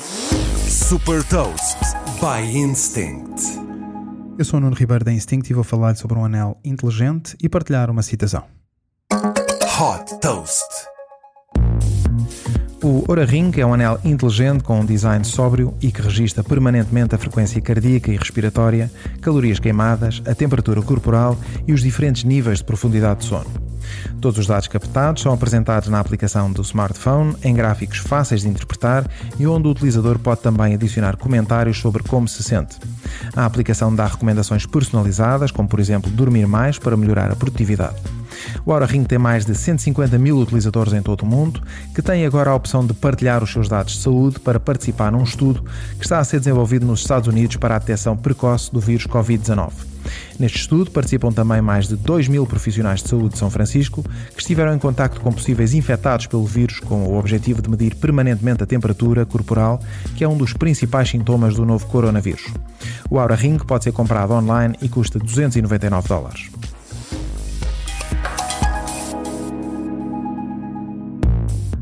Super Toast by Instinct. Eu sou o Nuno Ribeiro da Instinct e vou falar sobre um anel inteligente e partilhar uma citação. Hot Toast. O Oura Ring é um anel inteligente com um design sóbrio e que registra permanentemente a frequência cardíaca e respiratória, calorias queimadas, a temperatura corporal e os diferentes níveis de profundidade de sono. Todos os dados captados são apresentados na aplicação do smartphone em gráficos fáceis de interpretar e onde o utilizador pode também adicionar comentários sobre como se sente. A aplicação dá recomendações personalizadas, como por exemplo dormir mais para melhorar a produtividade. O Aura Ring tem mais de 150 mil utilizadores em todo o mundo, que têm agora a opção de partilhar os seus dados de saúde para participar num estudo que está a ser desenvolvido nos Estados Unidos para a detecção precoce do vírus Covid-19. Neste estudo participam também mais de 2 mil profissionais de saúde de São Francisco que estiveram em contacto com possíveis infectados pelo vírus com o objetivo de medir permanentemente a temperatura corporal, que é um dos principais sintomas do novo coronavírus. O Aura Ring pode ser comprado online e custa 299 dólares.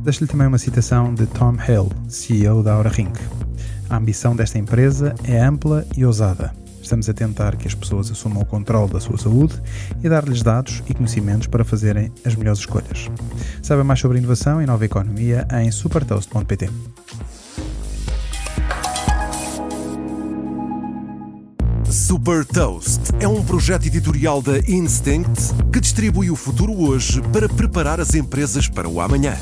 Deixo-lhe também uma citação de Tom Hale, CEO da Aura Ring. A ambição desta empresa é ampla e ousada. Estamos a tentar que as pessoas assumam o controle da sua saúde e dar-lhes dados e conhecimentos para fazerem as melhores escolhas. Saiba mais sobre inovação e nova economia em supertoast.pt. Super Toast é um projeto editorial da Instinct que distribui o futuro hoje para preparar as empresas para o amanhã.